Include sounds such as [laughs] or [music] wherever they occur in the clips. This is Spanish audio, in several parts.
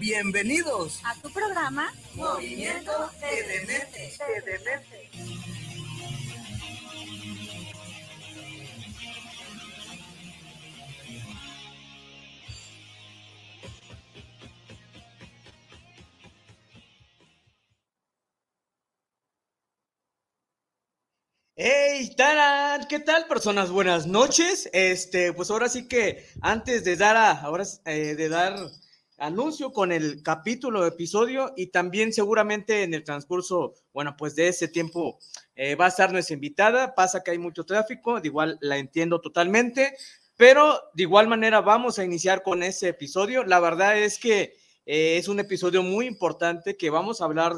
Bienvenidos a tu programa Movimiento Edemente. Hey, Taran, ¿qué tal, personas? Buenas noches. Este, pues ahora sí que antes de dar a, ahora eh, de dar anuncio con el capítulo, episodio y también seguramente en el transcurso, bueno, pues de ese tiempo eh, va a estar nuestra invitada. Pasa que hay mucho tráfico, de igual la entiendo totalmente, pero de igual manera vamos a iniciar con ese episodio. La verdad es que eh, es un episodio muy importante que vamos a hablar,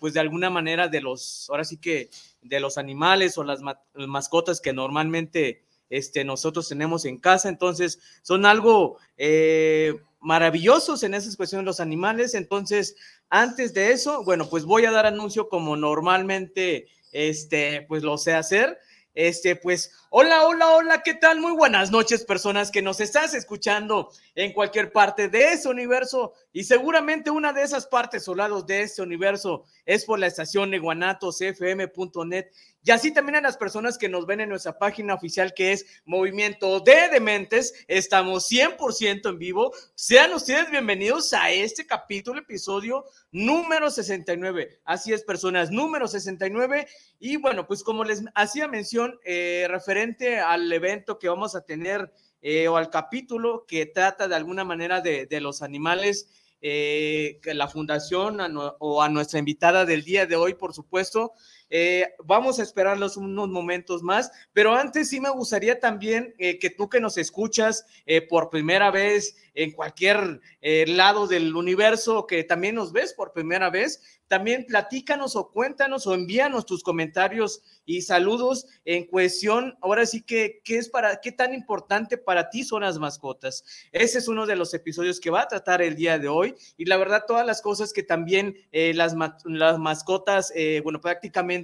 pues de alguna manera de los, ahora sí que de los animales o las mascotas que normalmente este, nosotros tenemos en casa. Entonces, son algo eh, maravillosos en esas cuestiones los animales. Entonces, antes de eso, bueno, pues voy a dar anuncio como normalmente, este, pues lo sé hacer. Este, pues, hola, hola, hola, ¿qué tal? Muy buenas noches, personas que nos estás escuchando en cualquier parte de ese universo y seguramente una de esas partes o de este universo es por la estación de guanatosfm.net y así también a las personas que nos ven en nuestra página oficial que es Movimiento de Dementes. Estamos 100% en vivo. Sean ustedes bienvenidos a este capítulo, episodio número 69. Así es, personas, número 69. Y bueno, pues como les hacía mención, eh, referente al evento que vamos a tener eh, o al capítulo que trata de alguna manera de, los animales. Eh, que la fundación o a nuestra invitada del día de hoy, por supuesto, eh, vamos a esperarlos unos momentos más, pero antes sí me gustaría también eh, que tú que nos escuchas eh, por primera vez en cualquier lado del universo, que también nos ves por primera vez, también platícanos o cuéntanos o envíanos tus comentarios y saludos en cuestión. Ahora sí que, ¿qué es para, qué tan importante para ti son las mascotas? Ese es uno de los episodios que va a tratar el día de hoy. Y la verdad, todas las cosas que también las, las mascotas, bueno, prácticamente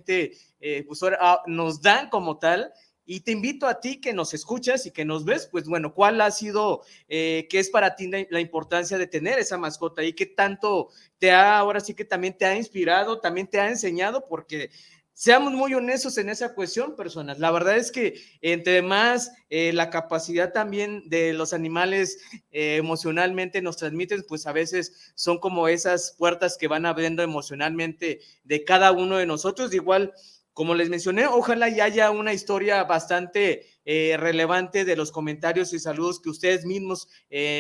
eh, pues ah, nos dan como tal. Y te invito a ti que nos escuchas y que nos ves, pues bueno, ¿cuál ha sido, qué es para ti la, importancia de tener esa mascota y qué tanto te ha, ahora sí que también te ha inspirado, también te ha enseñado? Porque seamos muy honestos en esa cuestión, personas. La verdad es que entre más eh, la capacidad también de los animales eh, emocionalmente nos transmiten, pues a veces son como esas puertas que van abriendo emocionalmente de cada uno de nosotros. igual, como les mencioné, ojalá y haya una historia bastante eh, relevante de los comentarios y saludos que ustedes mismos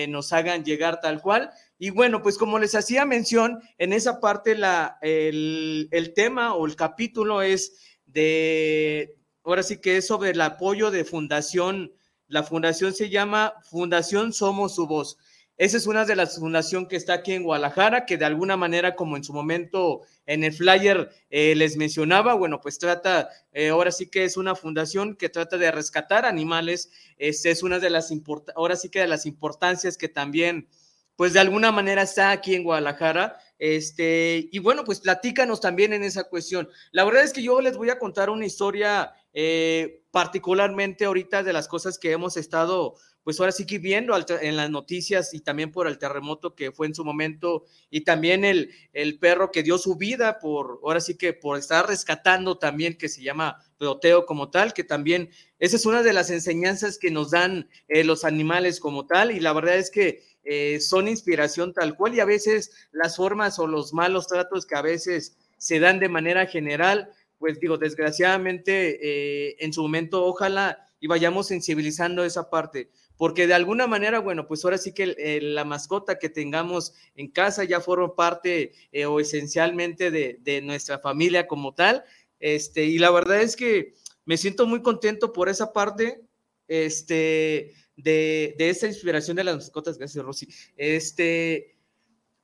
nos hagan llegar tal cual. Y bueno, pues como les hacía mención, en esa parte la, el, tema o el capítulo es de, ahora sí que es sobre el apoyo de fundación. La fundación se llama Fundación Somos Su Voz. Esa es una de las fundaciones que está aquí en Guadalajara, que de alguna manera, como en su momento en el flyer eh, les mencionaba, bueno, pues trata, eh, ahora sí que es una fundación que trata de rescatar animales. Este es una de las, ahora sí que de las importancias que también pues de alguna manera está aquí en Guadalajara. Este, y bueno, pues platícanos también en esa cuestión. La verdad es que yo les voy a contar una historia eh, particularmente ahorita de las cosas que hemos estado, pues ahora sí que viendo en las noticias y también por el terremoto que fue en su momento y también el, el perro que dio su vida por, ahora sí que por estar rescatando también, que se llama Proteo como tal, que también esa es una de las enseñanzas que nos dan eh, los animales como tal y la verdad es que eh, son inspiración tal cual y a veces las formas o los malos tratos que a veces se dan de manera general, pues digo, desgraciadamente eh, en su momento ojalá y vayamos sensibilizando esa parte. Porque de alguna manera, bueno, pues ahora sí que la mascota que tengamos en casa ya forma parte eh, o esencialmente de, nuestra familia como tal. Este, y la verdad es que me siento muy contento por esa parte este, de, de esa inspiración de las mascotas. Gracias, Rosy. Este,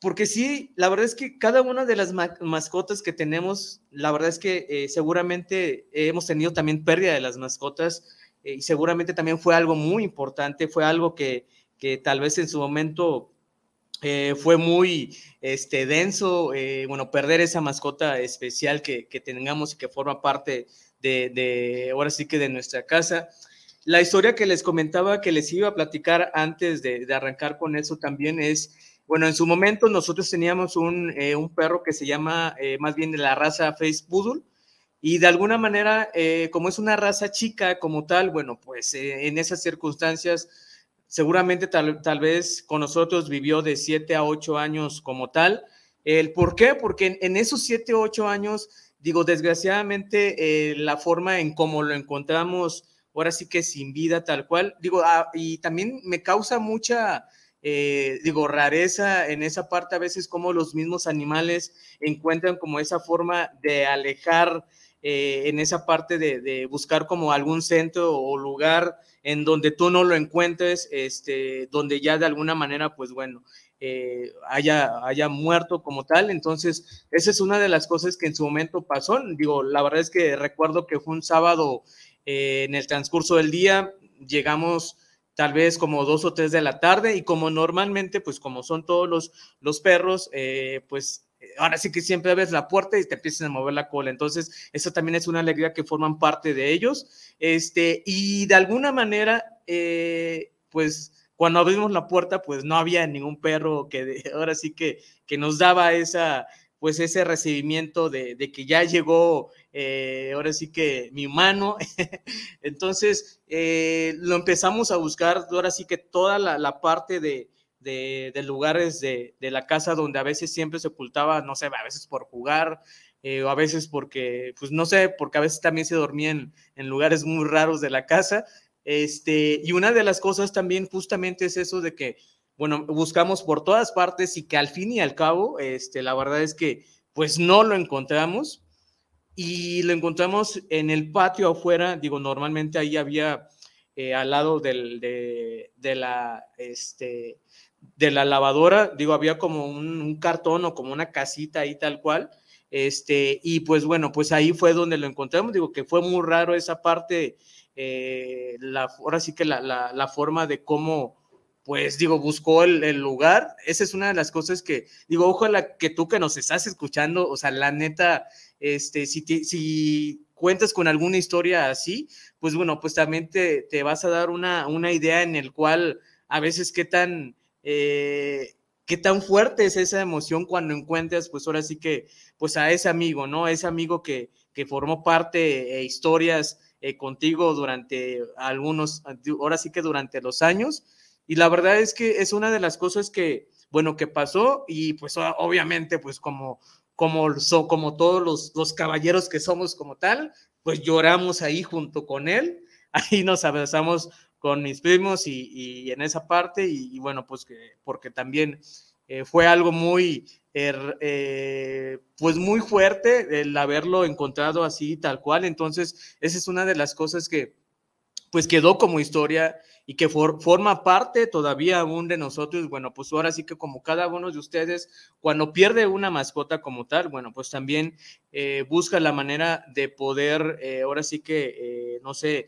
porque sí, la verdad es que cada una de las mascotas que tenemos, la verdad es que eh, seguramente hemos tenido también pérdida de las mascotas eh, y seguramente también fue algo muy importante, fue algo que, que tal vez en su momento eh, fue muy este, denso, eh, bueno, perder esa mascota especial que, que, tengamos y que forma parte de, ahora sí que de nuestra casa. La historia que les comentaba, que les iba a platicar antes de, de arrancar con eso también es, bueno, en su momento nosotros teníamos un, un perro que se llama más bien de la raza Face Poodle, y de alguna manera, eh, como es una raza chica como tal, bueno, pues eh, en esas circunstancias, seguramente tal, tal, vez con nosotros vivió de 7 a 8 años como tal. ¿El por qué? Porque en, esos 7 o 8 años, digo, desgraciadamente, eh, la forma en cómo lo encontramos, ahora sí que sin vida tal cual, digo, ah, y también me causa mucha... digo, rareza en esa parte a veces como los mismos animales encuentran como esa forma de alejar eh, en esa parte de, buscar como algún centro o lugar en donde tú no lo encuentres, este, donde ya de alguna manera, pues bueno, eh, haya, haya muerto como tal. Entonces, esa es una de las cosas que en su momento pasó. Digo, la verdad es que recuerdo que fue un sábado eh, en el transcurso del día, llegamos tal vez como dos o tres de la tarde y como normalmente, pues como son todos los, los perros, pues ahora sí que siempre abres la puerta y te empiezan a mover la cola. Entonces, eso también es una alegría que forman parte de ellos. Este, y de alguna manera, eh, pues cuando abrimos la puerta, pues no había ningún perro que [laughs] ahora sí que, que nos daba esa, pues ese recibimiento de, que ya llegó, eh, ahora sí que mi mano. [laughs] Entonces, eh, lo empezamos a buscar, ahora sí que toda la parte de, de, lugares de, la casa donde a veces siempre se ocultaba, no sé, a veces por jugar, eh, o a veces porque, pues no sé, porque a veces también se dormía en, lugares muy raros de la casa. Este, y una de las cosas también justamente es eso de que, bueno, buscamos por todas partes y que al fin y al cabo, este, la verdad es que pues no lo encontramos y lo encontramos en el patio afuera, digo, normalmente ahí había eh, al lado del, de, de, la, este, de la lavadora, digo, había como un, cartón o como una casita ahí tal cual, este, y pues bueno, pues ahí fue donde lo encontramos, digo que fue muy raro esa parte, eh, la, ahora sí que la, la, forma de cómo, pues digo, buscó el, lugar, esa es una de las cosas que, digo, ojalá que tú que nos estás escuchando, o sea, la neta, este, si, si cuentas con alguna historia así, pues bueno, pues también te, te vas a dar una, una idea en el cual a veces qué tan eh, qué tan fuerte es esa emoción cuando encuentras, pues ahora sí que, pues a ese amigo, ¿no? Ese amigo que, que formó parte de historias eh, contigo durante algunos, ahora sí que durante los años. Y la verdad es que es una de las cosas que, bueno, que pasó y pues obviamente, pues como, como, como todos los, los caballeros que somos como tal, pues lloramos ahí junto con él, [laughs] ahí nos abrazamos con mis primos y, en esa parte y, bueno, pues que porque también eh, fue algo muy, er, eh, pues muy fuerte el haberlo encontrado así tal cual. Entonces, esa es una de las cosas que pues quedó como historia y que forma parte todavía aún de nosotros. Bueno, pues ahora sí que como cada uno de ustedes, cuando pierde una mascota como tal, bueno, pues también eh, busca la manera de poder, ahora sí que, no sé,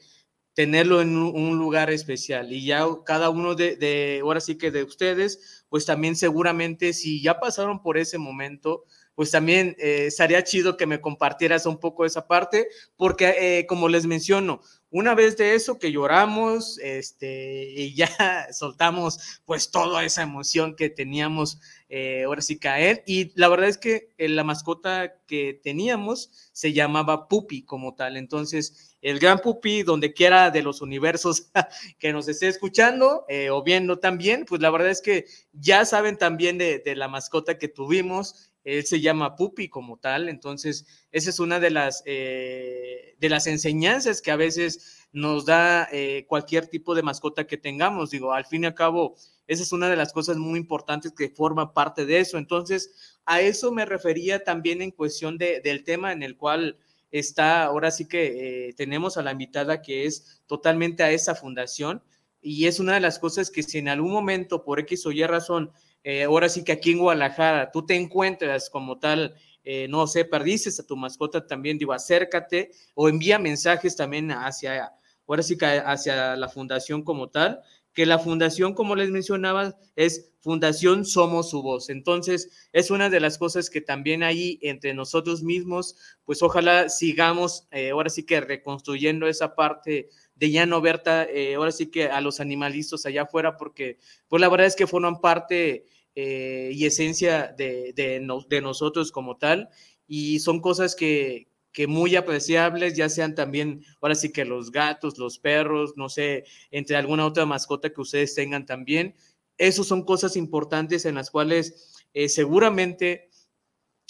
tenerlo en un lugar especial. Y ya cada uno de, ahora sí que de ustedes, pues también seguramente si ya pasaron por ese momento, pues también eh, estaría chido que me compartieras un poco esa parte, porque eh, como les menciono, una vez de eso que lloramos, este, y ya [laughs] soltamos pues toda esa emoción que teníamos eh, ahora sí caer, y la verdad es que la mascota que teníamos se llamaba Pupi como tal, entonces el gran Pupi, donde quiera de los universos [laughs] que nos esté escuchando eh, o viendo también, pues la verdad es que ya saben también de, la mascota que tuvimos él se llama Pupi como tal, entonces esa es una de las, eh, de las enseñanzas que a veces nos da eh, cualquier tipo de mascota que tengamos. Digo, al fin y al cabo, esa es una de las cosas muy importantes que forma parte de eso. Entonces, a eso me refería también en cuestión de, del tema en el cual está, ahora sí que eh, tenemos a la invitada que es totalmente a esa fundación y es una de las cosas que si en algún momento por X o Y razón eh, ahora sí que aquí en Guadalajara tú te encuentras como tal, eh, no sé, perdiste a tu mascota también, digo, acércate o envía mensajes también hacia, ahora sí que hacia la fundación como tal, que la fundación, como les mencionaba, es Fundación Somos Su Voz. Entonces, es una de las cosas que también ahí entre nosotros mismos, pues ojalá sigamos eh, ahora sí que reconstruyendo esa parte de ya no ver eh, ahora sí que a los animalistas allá afuera, porque pues la verdad es que forman parte eh, y esencia de, de, nosotros como tal, y son cosas que, que muy apreciables, ya sean también, ahora sí que los gatos, los perros, no sé, entre alguna otra mascota que ustedes tengan también. Esos son cosas importantes en las cuales eh, seguramente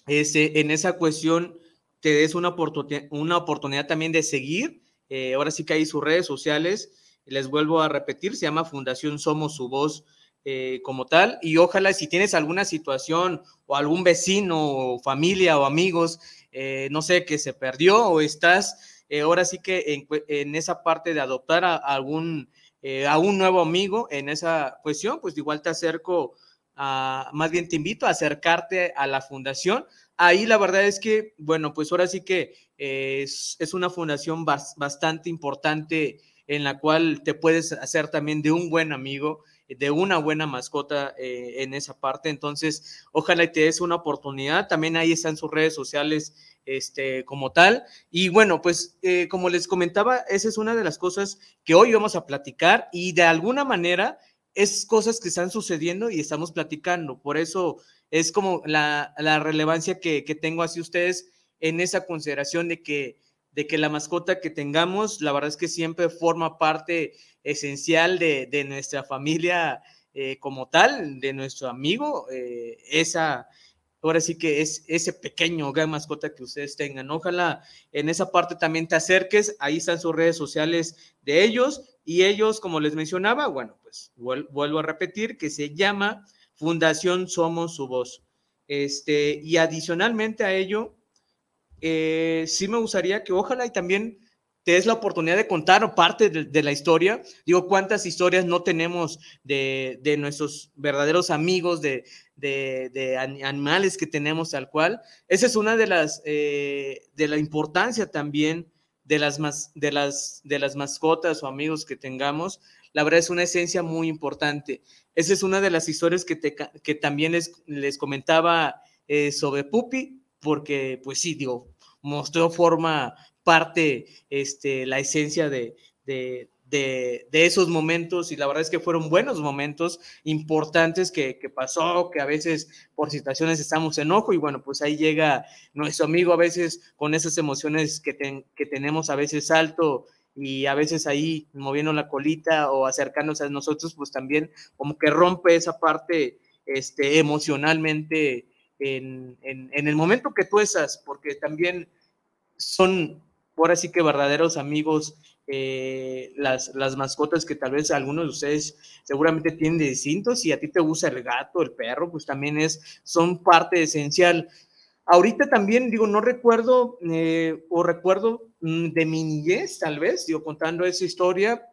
en esa cuestión te des una, una oportunidad también de seguir. Eh, ahora sí que hay sus redes sociales, les vuelvo a repetir, se llama Fundación Somos Su Voz eh, como tal. Y ojalá si tienes alguna situación o algún vecino o familia o amigos, eh, no sé, que se perdió o estás eh, ahora sí que en, esa parte de adoptar a, algún, a un nuevo amigo en esa cuestión, pues igual te acerco, a, más bien te invito a acercarte a la fundación. Ahí la verdad es que, bueno, pues ahora sí que es, es una fundación bastante importante en la cual te puedes hacer también de un buen amigo de una buena mascota eh, en esa parte. Entonces, ojalá te des una oportunidad. También ahí están sus redes sociales este, como tal. Y bueno, pues eh, como les comentaba, esa es una de las cosas que hoy vamos a platicar y de alguna manera es cosas que están sucediendo y estamos platicando. Por eso es como la, relevancia que, que tengo hacia ustedes en esa consideración de que de que la mascota que tengamos, la verdad es que siempre forma parte esencial de, nuestra familia eh, como tal, de nuestro amigo, eh, esa, ahora sí que es ese pequeño mascota que ustedes tengan. Ojalá en esa parte también te acerques, ahí están sus redes sociales de ellos y ellos, como les mencionaba, bueno, pues vuelvo a repetir que se llama Fundación Somos Su Voz. Este, y adicionalmente a ello, eh, sí me gustaría que ojalá y también te des la oportunidad de contar parte de, la historia. Digo, cuántas historias no tenemos de, nuestros verdaderos amigos, de, de, animales que tenemos tal cual. Esa es una de las, eh, de la importancia también de las, de, las, de las mascotas o amigos que tengamos. La verdad es una esencia muy importante. Esa es una de las historias que, que también les, les comentaba eh, sobre Pupi, porque pues sí, digo, mostró forma parte, este, la esencia de, de, de, esos momentos y la verdad es que fueron buenos momentos importantes que, que, pasó, que a veces por situaciones estamos enojo y bueno, pues ahí llega nuestro amigo a veces con esas emociones que, que tenemos a veces alto y a veces ahí moviendo la colita o acercándose a nosotros, pues también como que rompe esa parte este, emocionalmente en, en, el momento que tú estás, porque también son, por así que verdaderos amigos, eh, las, las mascotas que tal vez algunos de ustedes seguramente tienen distintos, y a ti te gusta el gato, el perro, pues también es, son parte esencial. Ahorita también, digo, no recuerdo, eh, o recuerdo de mi niñez, tal vez, digo, contando esa historia,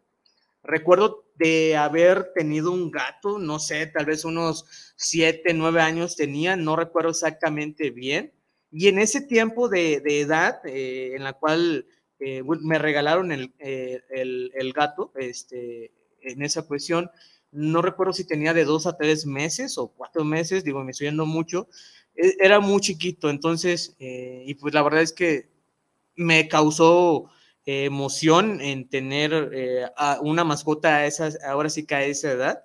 recuerdo de haber tenido un gato, no sé, tal vez unos siete, nueve años tenía, no recuerdo exactamente bien. Y en ese tiempo de, edad eh, en la cual eh, me regalaron eh, el, el, gato, este, en esa cuestión, no recuerdo si tenía de dos a tres meses o cuatro meses, digo, me estoy yendo mucho, e, era muy chiquito, entonces, y pues la verdad es que me causó emoción en tener eh, una mascota a esa, ahora sí que a esa edad.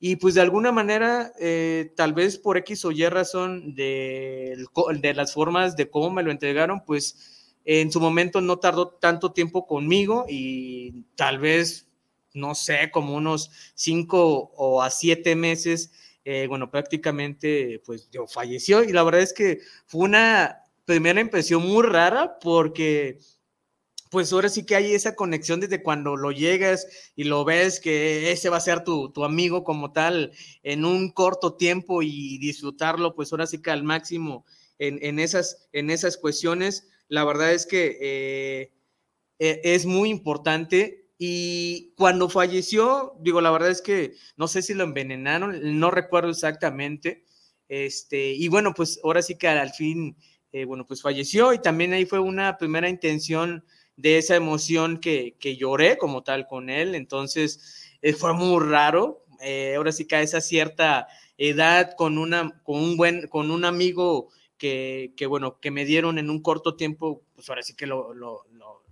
Y pues de alguna manera, eh, tal vez por X o Y razón de, de las formas de cómo me lo entregaron, pues en su momento no tardó tanto tiempo conmigo y tal vez, no sé, como unos cinco o a siete meses eh, bueno, prácticamente pues yo falleció y la verdad es que fue una primera impresión muy rara porque pues ahora sí que hay esa conexión desde cuando lo llegas y lo ves que ese va a ser tu, amigo como tal en un corto tiempo y disfrutarlo, pues ahora sí que al máximo en, esas, en esas cuestiones. La verdad es que eh, e, es muy importante y cuando falleció, digo, la verdad es que no sé si lo envenenaron, no recuerdo exactamente. Este, y bueno, pues ahora sí que al fin, eh, bueno, pues falleció y también ahí fue una primera intención de esa emoción que, que lloré como tal con él. Entonces, eh, fue muy raro. Eh, ahora sí que a esa cierta edad con, una, con, un buen, con un amigo que, que, bueno, que me dieron en un corto tiempo, pues ahora sí que lo, lo,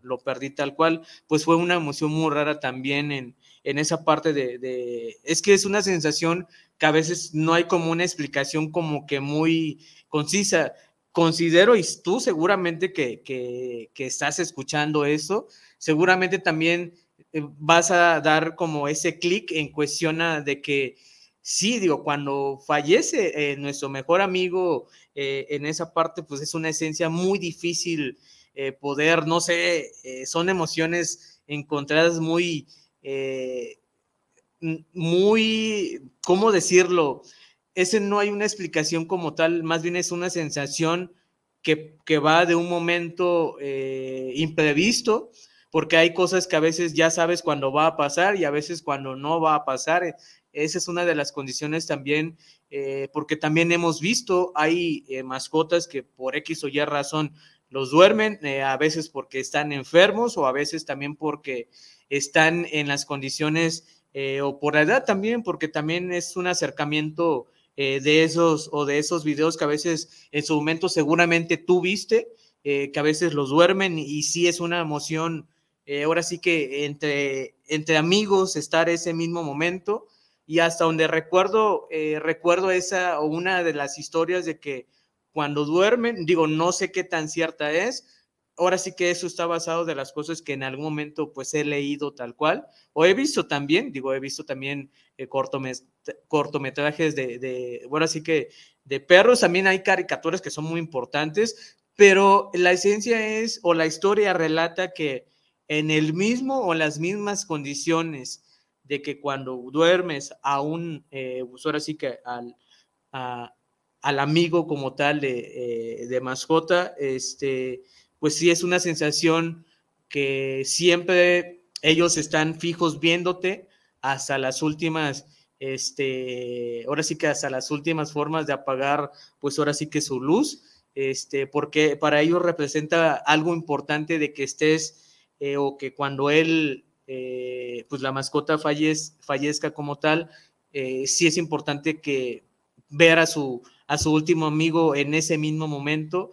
lo, perdí tal cual, pues fue una emoción muy rara también en, en esa parte de, de, es que es una sensación que a veces no hay como una explicación como que muy concisa considero, y tú seguramente que, que, estás escuchando eso, seguramente también eh, vas a dar como ese clic en cuestión de que sí, digo, cuando fallece eh, nuestro mejor amigo eh, en esa parte, pues es una esencia muy difícil poder, no sé, son emociones encontradas muy, muy, ¿cómo decirlo? Ese no hay una explicación como tal, más bien es una sensación que, va de un momento eh, imprevisto, porque hay cosas que a veces ya sabes cuándo va a pasar y a veces cuando no va a pasar. Esa es una de las condiciones también, eh, porque también hemos visto, hay eh, mascotas que por X o Y razón los duermen, a veces porque están enfermos o a veces también porque están en las condiciones o por la edad también, porque también es un acercamiento eh, de esos o de esos videos que a veces en su momento seguramente tú viste, eh, que a veces los duermen y sí es una emoción, eh, ahora sí que entre, entre amigos estar ese mismo momento. Y hasta donde recuerdo, recuerdo esa o una de las historias de que cuando duermen, digo, no sé qué tan cierta es, ahora sí que eso está basado de las cosas que en algún momento pues he leído tal cual, o he visto también, digo, he visto también eh, cortometrajes de, de, bueno, así que de perros, también hay caricaturas que son muy importantes, pero la esencia es, o la historia relata que en el mismo o las mismas condiciones de que cuando duermes a un, eh, pues ahora sí que al, al amigo como tal de, eh, de mascota, este, pues sí es una sensación que siempre ellos están fijos viéndote hasta las últimas, este, ahora sí que hasta las últimas formas de apagar, pues ahora sí que su luz, este, porque para ellos representa algo importante de que estés eh, o que cuando él, eh, pues la mascota fallezca como tal, eh, sí es importante que ver a su, a su último amigo en ese mismo momento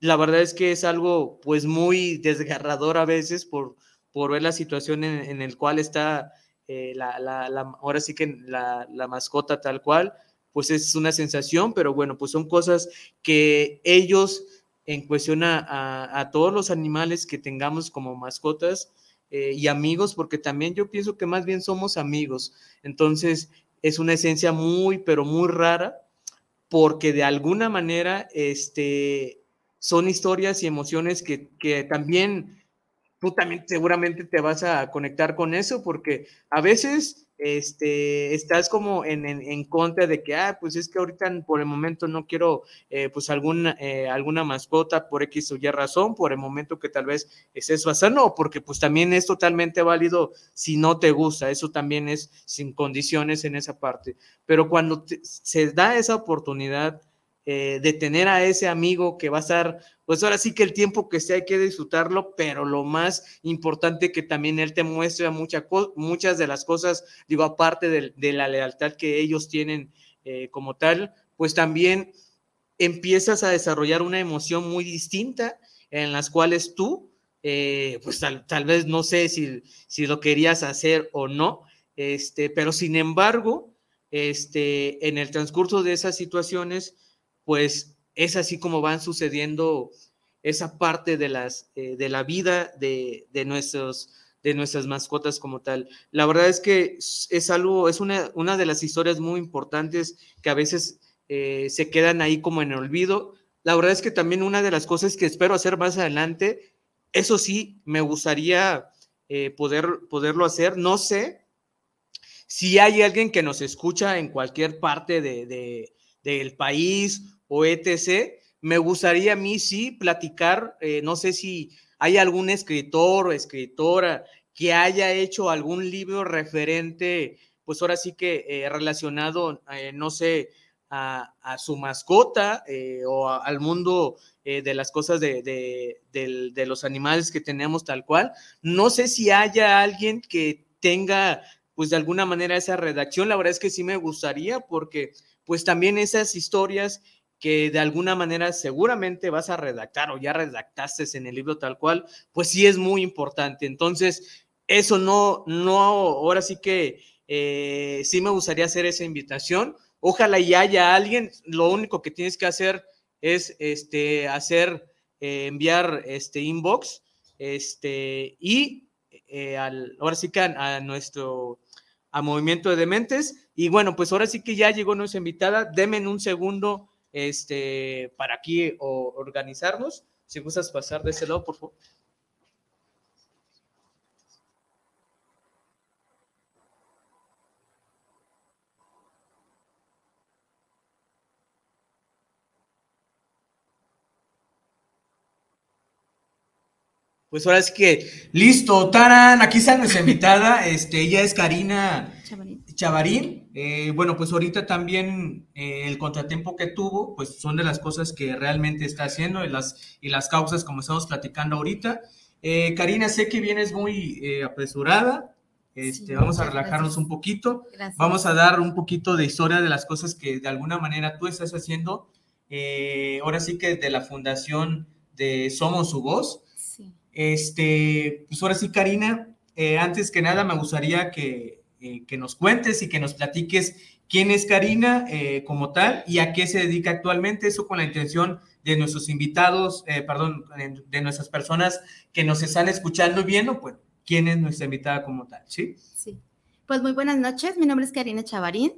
la verdad es que es algo pues muy desgarrador a veces por, por ver la situación en, el cual está eh, la, la, ahora sí que la, la, mascota tal cual, pues es una sensación, pero bueno, pues son cosas que ellos en cuestión a, a, todos los animales que tengamos como mascotas eh, y amigos, porque también yo pienso que más bien somos amigos, entonces es una esencia muy, pero muy rara, porque de alguna manera, este, son historias y emociones que, que también tú también seguramente te vas a conectar con eso, porque a veces este, estás como en, en, contra de que, ah, pues es que ahorita por el momento no quiero, eh, pues alguna, eh, alguna mascota por X o Y razón, por el momento que tal vez estés pasando, o porque pues también es totalmente válido si no te gusta, eso también es sin condiciones en esa parte, pero cuando se da esa oportunidad eh, de tener a ese amigo que va a estar, pues ahora sí que el tiempo que sea hay que disfrutarlo, pero lo más importante que también él te muestra muchas de las cosas, digo, aparte de, la lealtad que ellos tienen eh, como tal, pues también empiezas a desarrollar una emoción muy distinta en las cuales tú, eh, pues tal, tal, vez no sé si, si lo querías hacer o no, este, pero sin embargo, este, en el transcurso de esas situaciones, pues es así como van sucediendo esa parte de, las, eh, de la vida de, nuestros, de nuestras mascotas como tal. La verdad es que es algo, es una, una de las historias muy importantes que a veces eh, se quedan ahí como en olvido. La verdad es que también una de las cosas que espero hacer más adelante, eso sí, me gustaría eh, poder, poderlo hacer. No sé si hay alguien que nos escucha en cualquier parte de, del país o etc. Me gustaría a mí sí platicar, eh, no sé si hay algún escritor o escritora que haya hecho algún libro referente, pues ahora sí que relacionado, no sé, a, su mascota eh, o al mundo eh, de las cosas de, de, los animales que tenemos tal cual. No sé si haya alguien que tenga, pues de alguna manera esa redacción. La verdad es que sí me gustaría porque, pues también esas historias que de alguna manera seguramente vas a redactar o ya redactaste en el libro tal cual, pues sí es muy importante. Entonces, eso no, no, ahora sí que eh, sí me gustaría hacer esa invitación Ojalá y haya alguien, lo único que tienes que hacer es este, hacer, eh, enviar este inbox, este, y eh, al, ahora sí que a, nuestro a Movimiento de Dementes. Y bueno, pues ahora sí que ya llegó nuestra invitada. Denme un segundo este, para aquí organizarnos. Si gustas pasar de ese lado, por favor. Pues ahora es que, listo, Taran, aquí está nuestra invitada, este, ella es Karina Chavarín. Eh, bueno, pues ahorita también eh, el contratiempo que tuvo, pues son de las cosas que realmente está haciendo y las, y las causas como estamos platicando ahorita. Eh, Karina, sé que vienes muy apresurada, este, vamos a relajarnos un poquito, vamos a dar un poquito de historia de las cosas que de alguna manera tú estás haciendo. ahora sí que de la fundación de Somos Su Voz. Este, pues ahora sí, Karina, antes que nada me gustaría que, eh, que, nos cuentes y que nos platiques quién es Karina eh, como tal y a qué se dedica actualmente, eso con la intención de nuestros invitados, perdón, de nuestras personas que nos están escuchando y viendo, pues, quién es nuestra invitada como tal, ¿sí? Sí. Pues muy buenas noches, mi nombre es Karina Chavarín,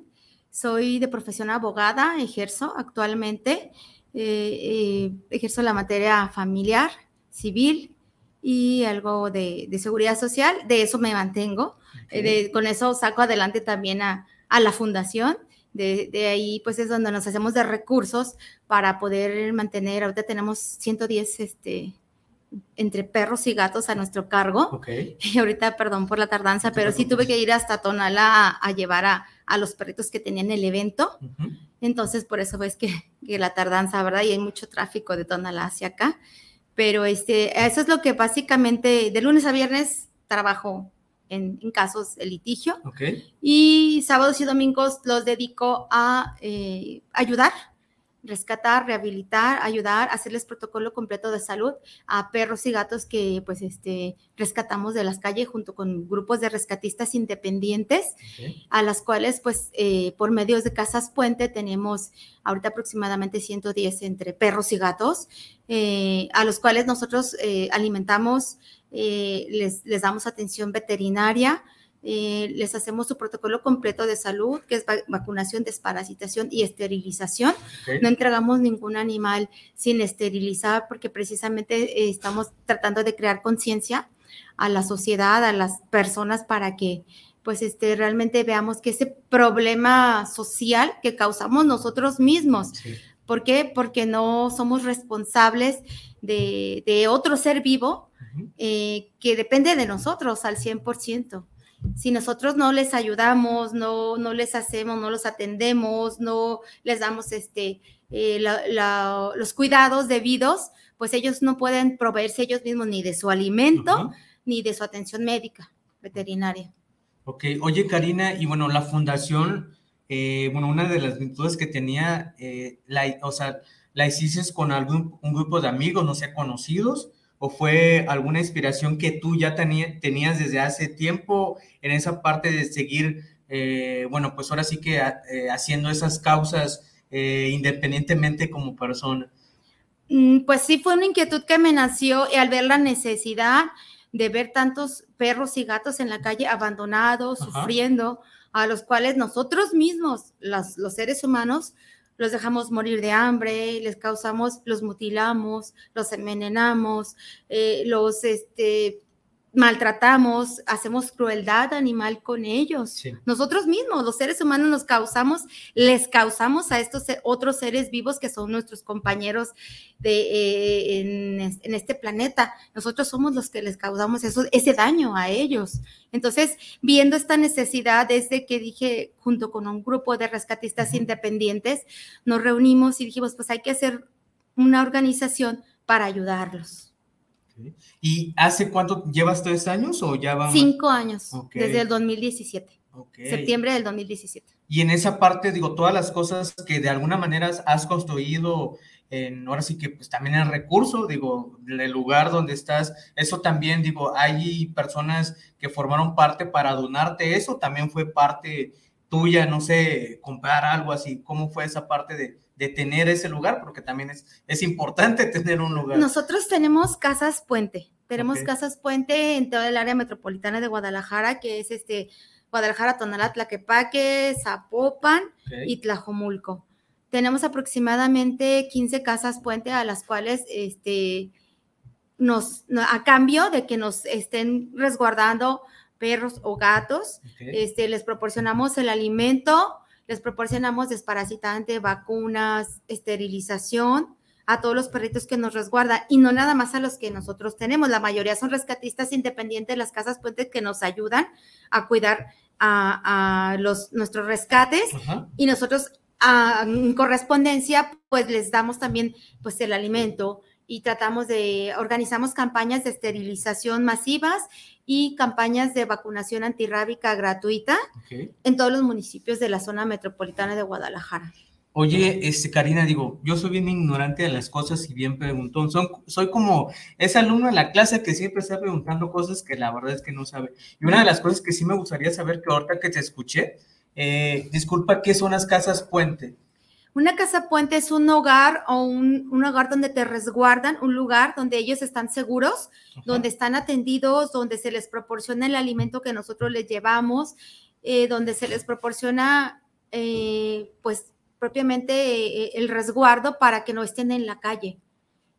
soy de profesión abogada, ejerzo actualmente, ejerzo la materia familiar, civil, y algo de, seguridad social. De eso me mantengo. Eh, con eso saco adelante también a, la fundación. De, ahí, pues es donde nos hacemos de recursos para poder mantener. Ahorita tenemos 110 este, entre perros y gatos a nuestro cargo. [laughs] Y ahorita, perdón por la tardanza, pero sí tuve que ir hasta Tonala a, llevar a, los perritos que tenían el evento. Entonces, por eso ves que, que, la tardanza, ¿verdad? Y hay mucho tráfico de Tonala hacia acá pero este, eso es lo que básicamente de lunes a viernes trabajo en, casos de litigio. Y sábados y domingos los dedico a eh, ayudar rescatar, rehabilitar, ayudar, hacerles protocolo completo de salud a perros y gatos que pues este rescatamos de las calles junto con grupos de rescatistas independientes a las cuales pues eh, por medios de casas puente tenemos ahorita aproximadamente 110 entre perros y gatos eh, a los cuales nosotros eh, alimentamos, les, les damos atención veterinaria, eh, les hacemos su protocolo completo de salud, que es vacunación, desparasitación y esterilización. No entregamos ningún animal sin esterilizar porque precisamente eh, estamos tratando de crear conciencia a la sociedad, a las personas para que pues este, realmente veamos que ese problema social que causamos nosotros mismos. ¿Por qué? Porque no somos responsables de, otro ser vivo eh, que depende de nosotros al 100% si nosotros no les ayudamos, no, no les hacemos, no los atendemos, no les damos este, eh, los cuidados debidos, pues ellos no pueden proveerse ellos mismos ni de su alimento ni de su atención médica veterinaria. Ok, oye Karina, y bueno, la fundación, eh, bueno, una de las virtudes que tenía, eh, la, o sea, la hiciste con algún un grupo de amigos, no sé, conocidos, o fue alguna inspiración que tú ya tenías desde hace tiempo en esa parte de seguir, eh, bueno, pues ahora sí que eh, haciendo esas causas independientemente como persona? Mm, pues sí, fue una inquietud que me nació y al ver la necesidad, de ver tantos perros y gatos en la calle abandonados, sufriendo, a los cuales nosotros mismos, los seres humanos, los dejamos morir de hambre, les causamos, los mutilamos, los envenenamos, eh, los este, maltratamos, hacemos crueldad animal con ellos. Nosotros mismos, los seres humanos, nos causamos, les causamos a estos otros seres vivos que son nuestros compañeros de, eh, en, este planeta. Nosotros somos los que les causamos eso, ese daño a ellos. Entonces, viendo esta necesidad, desde que dije, junto con un grupo de rescatistas independientes, nos reunimos y dijimos, pues hay que hacer una organización para ayudarlos. ¿Y hace cuánto llevas tres años o ya va? Cinco años, desde el 2017. Septiembre del 2017. Y en esa parte, digo, todas las cosas que de alguna manera has construido, en, ahora sí que pues también el recurso, digo, el lugar donde estás, eso también, digo, hay personas que formaron parte para donarte eso, también fue parte tuya, no sé, comprar algo así, ¿cómo fue esa parte de, de tener ese lugar, porque también es, es importante [laughs] tener un lugar. Nosotros tenemos casas puente, tenemos casas puente en toda el área metropolitana de Guadalajara, que es este Guadalajara, Tonalá, Tlaquepaque, Zapopan y Tlajomulco. Tenemos aproximadamente 15 casas puente a las cuales este, nos, a cambio de que nos estén resguardando perros o gatos, este, les proporcionamos el alimento, les proporcionamos desparasitante, vacunas, esterilización a todos los perritos que nos resguarda y no nada más a los que nosotros tenemos. La mayoría son rescatistas independientes de las casas puentes que nos ayudan a cuidar a, los, nuestros rescates y nosotros en correspondencia pues les damos también pues el alimento y tratamos de, organizamos campañas de esterilización masivas y campañas de vacunación antirrábica gratuita en todos los municipios de la zona metropolitana de Guadalajara. Oye, este, Karina, digo, yo soy bien ignorante de las cosas y bien preguntón. Son, soy como ese alumno de la clase que siempre está preguntando cosas que la verdad es que no sabe. Y una de las cosas que sí me gustaría saber, que ahorita que te escuché, eh, disculpa, ¿qué son las casas puente? Una casa puente es un hogar o un, hogar donde te resguardan, un lugar donde ellos están seguros, donde están atendidos, donde se les proporciona el alimento que nosotros les llevamos, eh, donde se les proporciona, eh, pues, propiamente eh, el resguardo para que no estén en la calle.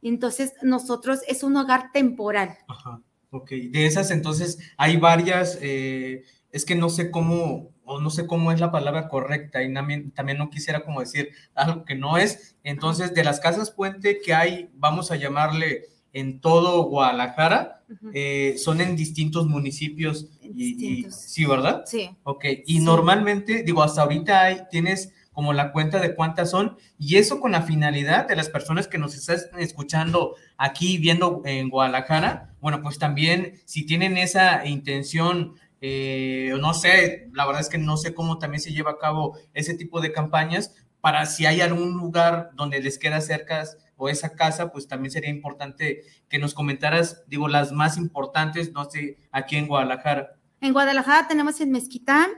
Entonces, nosotros es un hogar temporal. Ajá, ok. De esas, entonces, hay varias, es que no sé cómo o no sé cómo es la palabra correcta y también, también no quisiera como decir algo que no es. Entonces, de las casas puente que hay, vamos a llamarle en todo Guadalajara, eh, son en distintos municipios. y, sí, ¿verdad? Sí. Ok, y normalmente, digo, hasta ahorita hay, tienes como la cuenta de cuántas son, y eso con la finalidad de las personas que nos están escuchando aquí, viendo en Guadalajara, bueno, pues también si tienen esa intención eh, no sé, la verdad es que no sé cómo también se lleva a cabo ese tipo de campañas para si hay algún lugar donde les queda cerca o esa casa, pues también sería importante que nos comentaras, digo, las más importantes, no sé, aquí en Guadalajara. En Guadalajara tenemos en Mezquitán,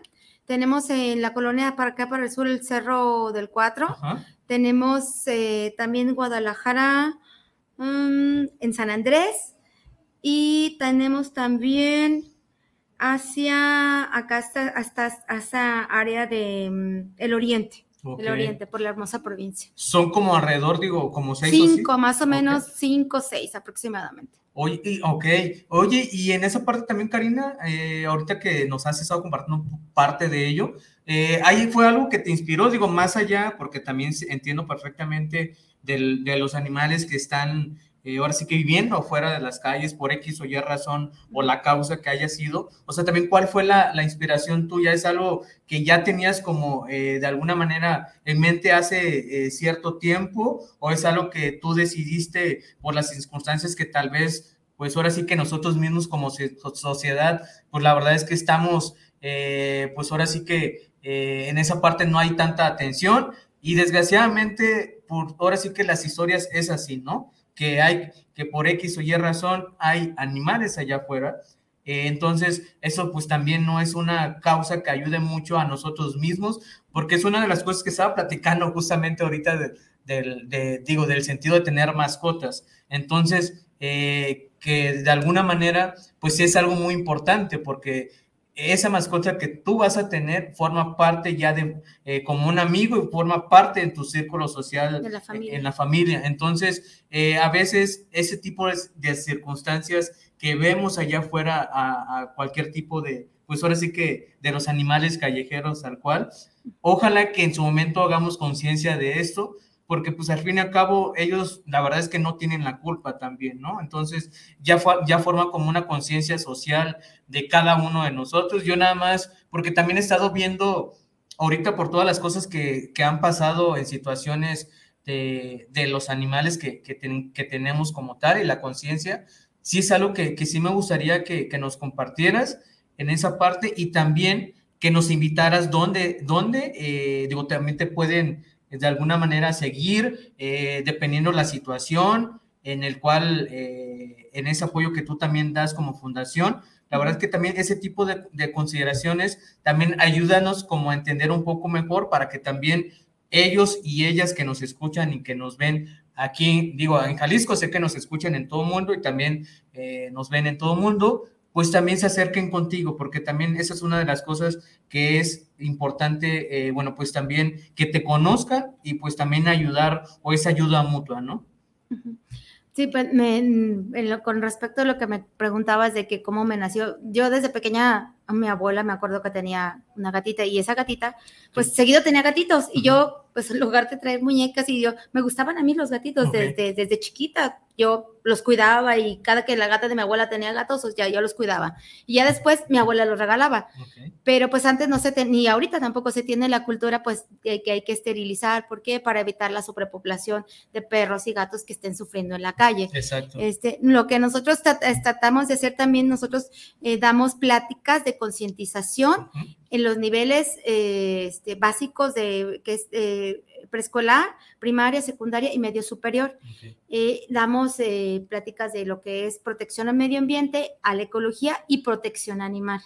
tenemos en la colonia para acá, para el sur, el Cerro del Cuatro, tenemos eh, también en Guadalajara, mm, en San Andrés, y tenemos también hacia acá hasta, hasta, hasta área de mm, el oriente. El oriente, por la hermosa provincia. Son como alrededor, digo, como seis cinco, más o menos cinco, seis aproximadamente. Oye, ok, oye, y en esa parte también, Karina, eh, ahorita que nos has estado compartiendo parte de ello, eh, ahí fue algo que te inspiró, digo, más allá, porque también entiendo perfectamente de los animales que están eh, ahora sí que viviendo afuera de las calles por X o Y razón o la causa que haya sido. O sea, también cuál fue la, inspiración tuya, es algo que ya tenías como eh, de alguna manera en mente hace eh, cierto tiempo o es algo que tú decidiste por las circunstancias que tal vez, pues ahora sí que nosotros mismos como sociedad, pues la verdad es que estamos, pues ahora sí que en esa parte no hay tanta atención y desgraciadamente, por, ahora sí que las historias es así, ¿no? que hay, que por X o Y razón hay animales allá afuera. Eh, entonces, eso pues también no es una causa que ayude mucho a nosotros mismos, porque es una de las cosas que estaba platicando justamente ahorita del, de, digo, del sentido de tener mascotas. Entonces, eh, que de alguna manera, pues es algo muy importante porque esa mascota que tú vas a tener forma parte ya de eh, como un amigo y forma parte de tu círculo social en la familia. Entonces, eh, a veces ese tipo de, circunstancias que vemos allá afuera a, cualquier tipo de, pues ahora sí que de los animales callejeros tal cual, ojalá que en su momento hagamos conciencia de esto, porque pues al fin y al cabo ellos la verdad es que no tienen la culpa también, ¿no? Entonces ya, ya forma como una conciencia social de cada uno de nosotros. Yo nada más, porque también he estado viendo ahorita por todas las cosas que, que han pasado en situaciones de, de los animales que, que, que, tenemos como tal y la conciencia, sí es algo que, que sí me gustaría que, nos compartieras en esa parte y también que nos invitaras dónde, dónde eh, digo, también te pueden de alguna manera seguir, eh, dependiendo la situación en el cual, eh, en ese apoyo que tú también das como fundación. La verdad es que también ese tipo de, consideraciones también ayúdanos como a entender un poco mejor para que también ellos y ellas que nos escuchan y que nos ven aquí, digo, en Jalisco sé que nos escuchan en todo mundo y también eh, nos ven en todo el mundo, pues también se acerquen contigo, porque también esa es una de las cosas que es importante, eh, bueno, pues también que te conozcan y pues también ayudar o esa ayuda mutua, ¿no? Sí, pues con respecto a lo que me preguntabas de que cómo me nació, yo desde pequeña, mi abuela me acuerdo que tenía una gatita y esa gatita, pues seguido tenía gatitos y yo, pues en lugar de traer muñecas y yo, me gustaban a mí los gatitos desde, desde chiquita, yo los cuidaba y cada que la gata de mi abuela tenía gatos, pues ya yo los cuidaba. Y ya después mi abuela los regalaba. Pero pues antes no se tenía, ni ahorita tampoco se tiene la cultura pues de que hay que esterilizar. ¿Por qué? Para evitar la sobrepopulación de perros y gatos que estén sufriendo en la calle. Exacto. Este, lo que nosotros tratamos de hacer también, nosotros eh, damos pláticas de concientización en los niveles eh, este, básicos de que es eh, preescolar, primaria, secundaria y medio superior. Eh, damos pláticas de lo que es protección al medio ambiente, a la ecología y protección animal.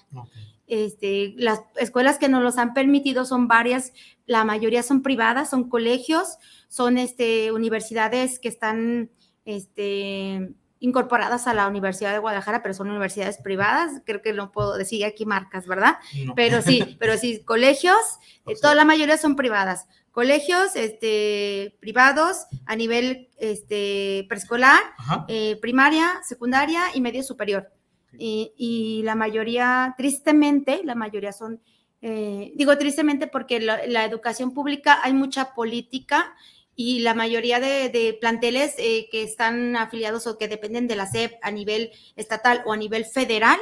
Este, las escuelas que nos los han permitido son varias, la mayoría son privadas, son colegios, son este, universidades que están este, incorporadas a la Universidad de Guadalajara, pero son universidades privadas, creo que no puedo decir aquí marcas, ¿verdad? Pero sí, [laughs] pero sí, colegios, eh, toda la mayoría son privadas. Colegios este, privados a nivel este, preescolar, eh, primaria, secundaria y medio superior. Y, la mayoría, tristemente, la mayoría son, eh, digo tristemente porque la educación pública hay mucha política y la mayoría de, planteles eh, que están afiliados o que dependen de la SEP a nivel estatal o a nivel federal,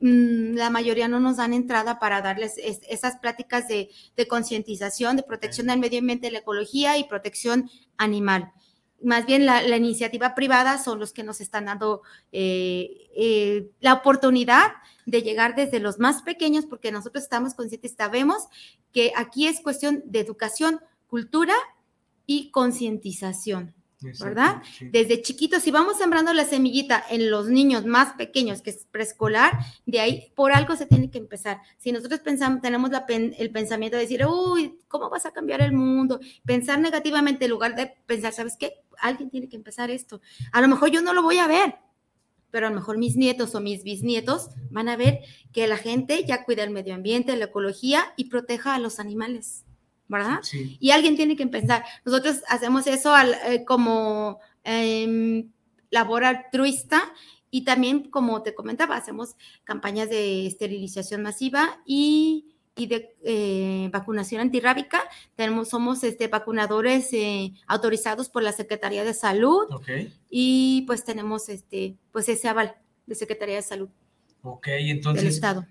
mm, la mayoría no nos dan entrada para darles esas pláticas de, concientización, de protección del medio ambiente, la ecología y protección animal. Más bien la, iniciativa privada son los que nos están dando eh, eh, la oportunidad de llegar desde los más pequeños, porque nosotros estamos conscientes, sabemos que aquí es cuestión de educación, cultura y concientización. ¿verdad? Desde chiquitos, si vamos sembrando la semillita en los niños más pequeños, que es preescolar, de ahí por algo se tiene que empezar. Si nosotros pensamos, tenemos el pensamiento de decir, uy, ¿cómo vas a cambiar el mundo? Pensar negativamente en lugar de pensar, ¿sabes qué? Alguien tiene que empezar esto. A lo mejor yo no lo voy a ver, pero a lo mejor mis nietos o mis bisnietos van a ver que la gente ya cuida el medio ambiente, la ecología y proteja a los animales. ¿Verdad? Y alguien tiene que empezar. Nosotros hacemos eso eh, como em, labor altruista y también, como te comentaba, hacemos campañas de esterilización masiva y, de eh, vacunación antirrábica. Tenemos, somos este, vacunadores eh, autorizados por la Secretaría de Salud y pues tenemos este, pues ese aval de Secretaría de Salud. Ok, entonces... Del Estado.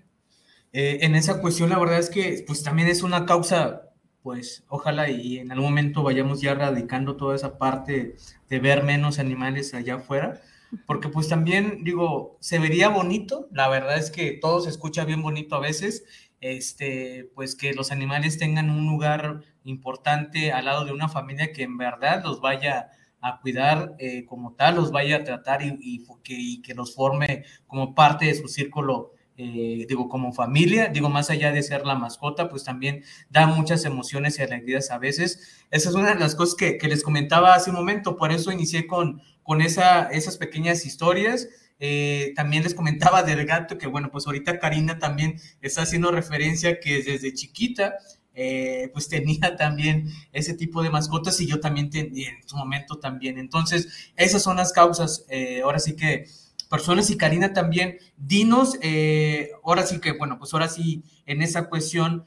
en esa cuestión, la verdad es que pues también es una causa pues ojalá y en algún momento vayamos ya erradicando toda esa parte de ver menos animales allá afuera, porque pues también digo, se vería bonito, la verdad es que todo se escucha bien bonito a veces, este, pues que los animales tengan un lugar importante al lado de una familia que en verdad los vaya a cuidar eh, como tal, los vaya a tratar y que los forme como parte de su círculo eh, digo, como familia, digo, más allá de ser la mascota, pues también da muchas emociones y alegrías a veces. Esa es una de las cosas que, les comentaba hace un momento, por eso inicié con, con esa, esas pequeñas historias eh, también les comentaba del gato, que bueno, pues ahorita Karina también está haciendo referencia que desde chiquita, eh, pues tenía [laughs] también ese tipo de mascotas y yo también tenía en su momento también. Entonces, esas son las causas. Eh, ahora sí que personas y Karina también, dinos, ahora sí que, bueno, pues ahora sí, en esa cuestión,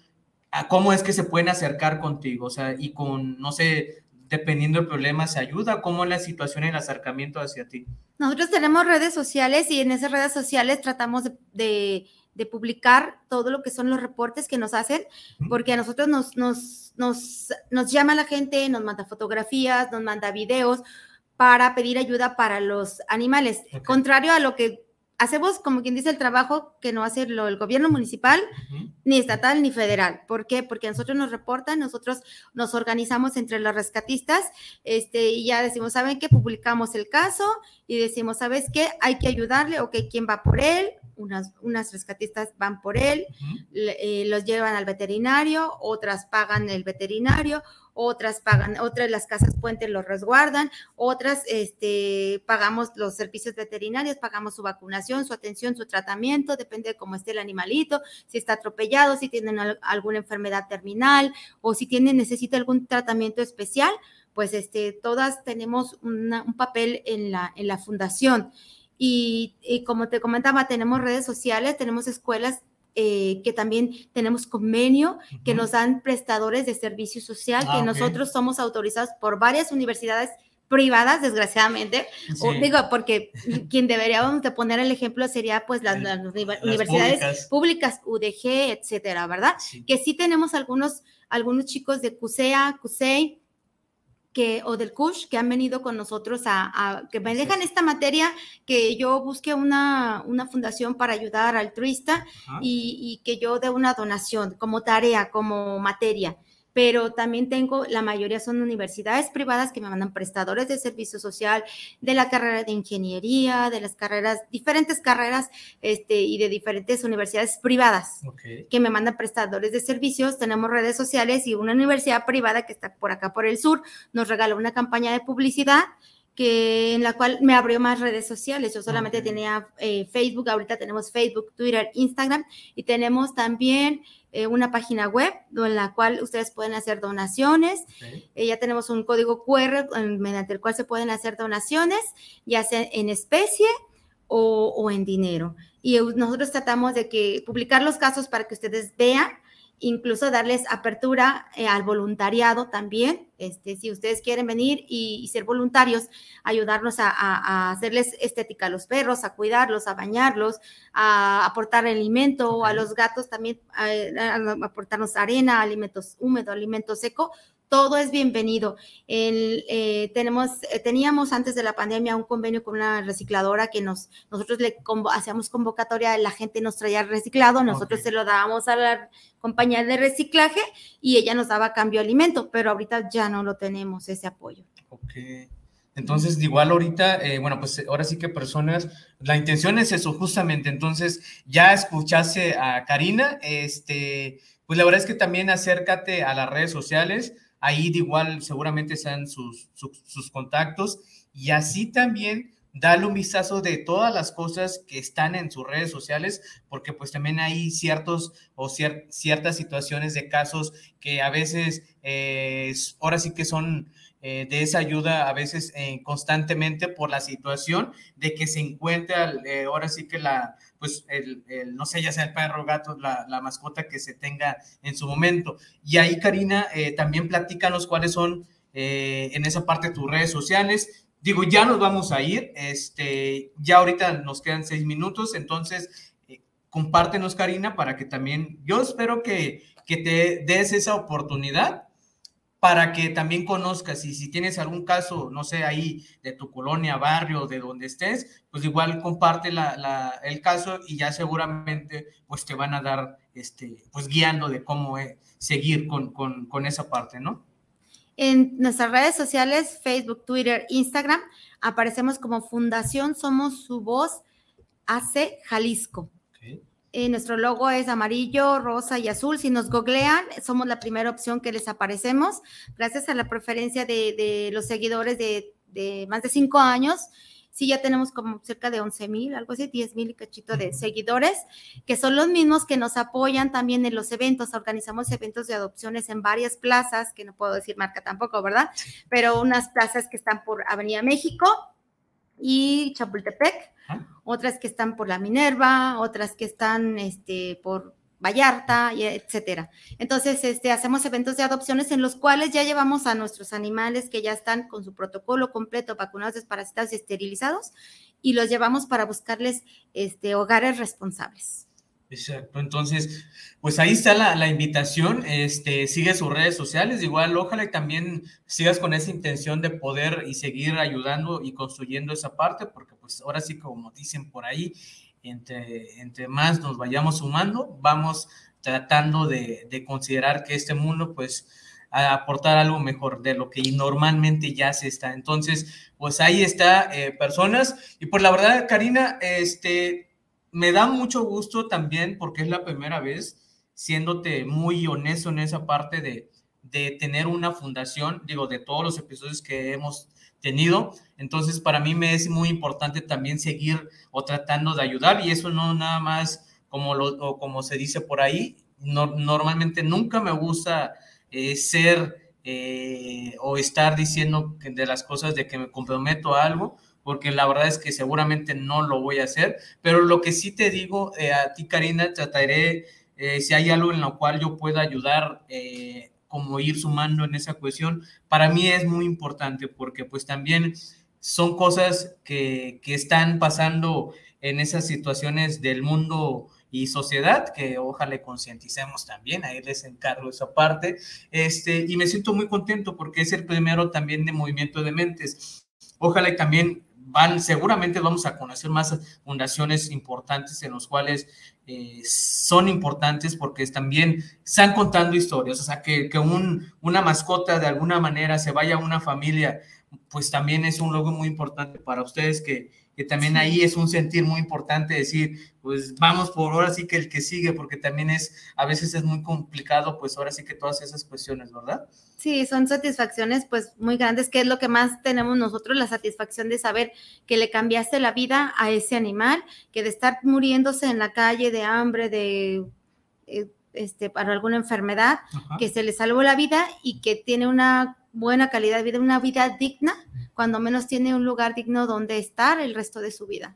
¿cómo es que se pueden acercar contigo? O sea, y con, no sé, dependiendo del problema, se ayuda? ¿Cómo es la situación en el acercamiento hacia ti? Nosotros tenemos redes sociales y en esas redes sociales tratamos de, publicar todo lo que son los reportes que nos hacen, porque a nosotros nos, nos, nos, nos llama la gente, nos manda fotografías, nos manda videos para pedir ayuda para los animales. Contrario a lo que hacemos, como quien dice, el trabajo que no hace el gobierno municipal, ni estatal, ni federal. ¿Por qué? Porque nosotros nos reportan, nosotros nos organizamos entre los rescatistas este, y ya decimos, ¿saben qué? Publicamos el caso y decimos, ¿sabes qué? Hay que ayudarle, ok, ¿quién va por él? Unas, unas rescatistas van por él, eh, los llevan al veterinario, otras pagan el veterinario, otras pagan, otras las casas puentes los resguardan, otras este, pagamos los servicios veterinarios, pagamos su vacunación, su atención, su tratamiento, depende de cómo esté el animalito, si está atropellado, si tienen alguna enfermedad terminal o si tiene, necesita algún tratamiento especial, pues este, todas tenemos un papel en la, en la fundación. Y, y, como te comentaba, tenemos redes sociales, tenemos escuelas eh, que también tenemos convenio, que nos dan prestadores de servicio social, que ah, nosotros somos autorizados por varias universidades privadas, desgraciadamente. digo, porque quien deberíamos de poner el ejemplo sería pues las, universidades públicas. UDG, etcétera, ¿verdad? Que sí tenemos algunos, algunos chicos de CUSEA, CUSEI, que, o del CUSH que han venido con nosotros a, que me dejan esta materia, que yo busque una, una fundación para ayudar al altruista y, y, que yo dé una donación como tarea, como materia pero también tengo, la mayoría son universidades privadas que me mandan prestadores de servicio social, de la carrera de ingeniería, de las carreras, diferentes carreras este, y de diferentes universidades privadas que me mandan prestadores de servicios. Tenemos redes sociales y una universidad privada que está por acá por el sur nos regaló una campaña de publicidad que en la cual me abrió más redes sociales. Yo solamente tenía eh, Facebook, ahorita tenemos Facebook, Twitter, Instagram y tenemos también eh, una página web en la cual ustedes pueden hacer donaciones. Eh, ya tenemos un código QR mediante el cual se pueden hacer donaciones, ya sea en especie o, o en dinero. Y nosotros tratamos de que publicar los casos para que ustedes vean incluso darles apertura eh, al voluntariado también. Este, si ustedes quieren venir y, ser voluntarios, ayudarnos a, hacerles estética a los perros, a cuidarlos, a bañarlos, a aportar alimento, a los gatos también, a, aportarnos arena, alimentos húmedos, alimento seco, todo es bienvenido. Eh, tenemos, eh, teníamos antes de la pandemia un convenio con una recicladora que nos, nosotros le hacíamos convocatoria, la gente nos traía reciclado, nosotros se lo dábamos a la compañía de reciclaje y ella nos daba cambio de alimento, pero ahorita ya no lo tenemos ese apoyo. Ok. Entonces, igual ahorita, eh, bueno, pues ahora sí que personas, la intención es eso, justamente. Entonces, ya escuchaste a Karina, este, pues la verdad es que también acércate a las redes sociales, Ahí de igual seguramente sean sus, sus, contactos. Y así también darle un vistazo de todas las cosas que están en sus redes sociales, porque pues también hay ciertos o ciertas situaciones de casos que a veces eh, ahora sí que son eh, de esa ayuda a veces eh, constantemente por la situación de que se encuentra eh, ahora sí que la, pues el, no sé, ya sea el perro, gato, la, la, mascota que se tenga en su momento. Y ahí, Karina, también platícanos cuáles son en esa parte tus redes sociales. Digo, ya nos vamos a ir, este, ya ahorita nos quedan seis minutos, entonces compártenos, Karina, para que también, yo espero que, que te des esa oportunidad para que también conozcas y si tienes algún caso, no sé, ahí de tu colonia, barrio, de donde estés, pues igual comparte el caso y ya seguramente pues te van a dar, este, pues guiando de cómo eh, seguir con, con, con esa parte, ¿no? En nuestras redes sociales, Facebook, Twitter, Instagram, aparecemos como Fundación Somos Su Voz AC Jalisco. Eh, nuestro logo es amarillo, rosa y azul. Si nos googlean, somos la primera opción que les aparecemos. Gracias a la preferencia de, los seguidores de, más de cinco años, sí ya tenemos como cerca de 11 mil, algo así, 10 mil y cachito de seguidores, que son los mismos que nos apoyan también en los eventos. Organizamos eventos de adopciones en varias plazas, que no puedo decir marca tampoco, ¿verdad? Pero unas plazas que están por Avenida México y Chapultepec, otras que están por la Minerva, otras que están este, por Vallarta, etcétera. Entonces, este, hacemos eventos de adopciones en los cuales ya llevamos a nuestros animales que ya están con su protocolo completo, vacunados, desparasitados y esterilizados, y los llevamos para buscarles este, hogares responsables. Exacto, entonces, pues ahí está la, invitación, este, sigue sus redes sociales, igual ojalá también sigas con esa intención de poder y seguir ayudando y construyendo esa parte, porque pues ahora sí, como dicen por ahí, entre, entre más nos vayamos sumando, vamos tratando de, de considerar que este mundo, pues, aportar algo mejor de lo que normalmente ya se está. Entonces, pues ahí está, eh, personas. Y pues, la verdad, Karina, este, me da mucho gusto también porque es la primera vez, siéndote muy honesto en esa parte de, de tener una fundación, digo, de todos los episodios que hemos tenido. Entonces, para mí me es muy importante también seguir o tratando de ayudar y eso no nada más como, lo, como se dice por ahí. No, normalmente nunca me gusta eh, ser eh, o estar diciendo de las cosas de que me comprometo a algo, porque la verdad es que seguramente no lo voy a hacer, pero lo que sí te digo eh, a ti, Karina, trataré, si hay algo en lo cual yo pueda ayudar como ir sumando en esa cuestión, para mí es muy importante porque pues también son cosas que, que están pasando en esas situaciones del mundo y sociedad, que ojalá concienticemos también, ahí les encargo esa parte, este, y me siento muy contento porque es el primero también de movimiento de mentes. Ojalá y también van, seguramente vamos a conocer más fundaciones importantes en los cuales eh, son importantes porque también están contando historias, o sea, que, que un, una mascota de alguna manera se vaya a una familia, pues también es un logro muy importante para ustedes que, que también ahí es un sentir muy importante decir, pues vamos por ahora sí que el que sigue, porque también es, a veces es muy complicado, pues ahora sí que todas esas cuestiones, ¿verdad? Sí, son satisfacciones pues muy grandes, que es lo que más tenemos nosotros, la satisfacción de saber que le cambiaste la vida a ese animal, que de estar muriéndose en la calle de hambre, de... Eh, este, para alguna enfermedad, que se le salvó la vida y que tiene una buena calidad de vida, una vida digna, cuando menos tiene un lugar digno donde estar el resto de su vida.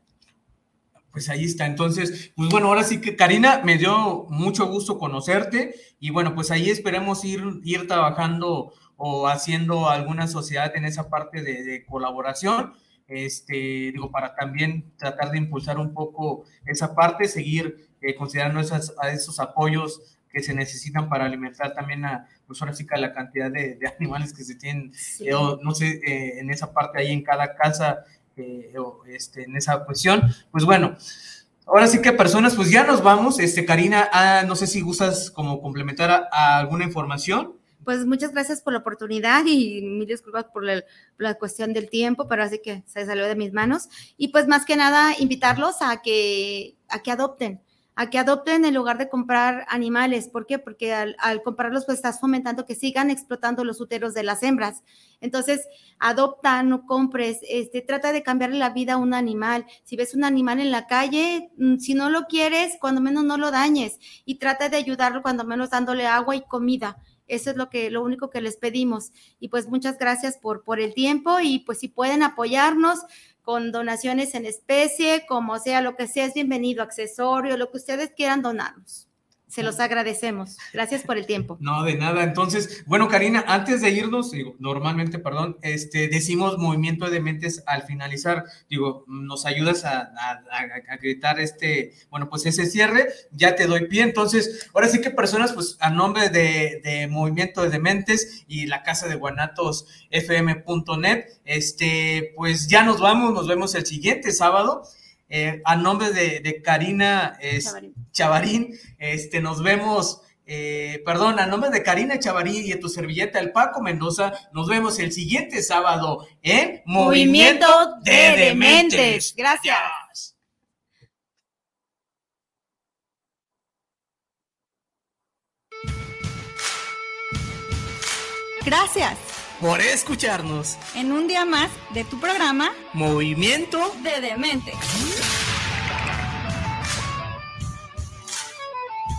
Pues ahí está. Entonces, pues bueno, ahora sí que Karina, me dio mucho gusto conocerte y bueno, pues ahí esperemos ir, ir trabajando o haciendo alguna sociedad en esa parte de, colaboración, este, digo, para también tratar de impulsar un poco esa parte, seguir eh, considerando esas, a esos apoyos que se necesitan para alimentar también a, pues ahora sí que la cantidad de, [laughs] animales que se tienen, eh, no sé, eh, en esa parte ahí en cada casa, eh, este, en esa cuestión. Pues bueno, ahora sí que personas, pues ya nos vamos. Este, Karina, ah, no sé si gustas como complementar a, alguna información. Pues muchas gracias por la oportunidad y mil disculpas por la, la, cuestión del tiempo, pero así que se salió de mis manos. Y pues más que nada invitarlos a que, a que adopten a que adopten en lugar de comprar animales. ¿Por qué? Porque al, comprarlos, pues estás fomentando que sigan explotando los úteros de las hembras. Entonces, adopta, no compres, este, trata de cambiarle la vida a un animal. Si ves un animal en la calle, mm, si no lo quieres, cuando menos no lo dañes y trata de ayudarlo cuando menos dándole agua y comida. Eso es lo que, lo único que les pedimos. Y pues muchas gracias por, por el tiempo y pues si pueden apoyarnos, con donaciones en especie, como sea, lo que sea es bienvenido, accesorio, lo que ustedes quieran donarnos. Se los agradecemos. Gracias por el tiempo. No, de nada. Entonces, bueno, Karina, antes de irnos, digo, normalmente, perdón, este, decimos movimiento de mentes al finalizar. Digo, nos ayudas a, a, gritar este, bueno, pues ese cierre. Ya te doy pie. Entonces, ahora sí que personas, pues a nombre de, de movimiento de mentes y la casa de guanatos fm.net, este, pues ya nos vamos. Nos vemos el siguiente sábado. Eh, a nombre de, Karina Chavarín. este, nos vemos, eh, perdón, a nombre de Karina Chavarín y de tu servilleta, el Paco Mendoza, nos vemos el siguiente sábado en Movimiento, de, Dementes. Gracias. Gracias por escucharnos. En un día más de tu programa Movimiento de Demente.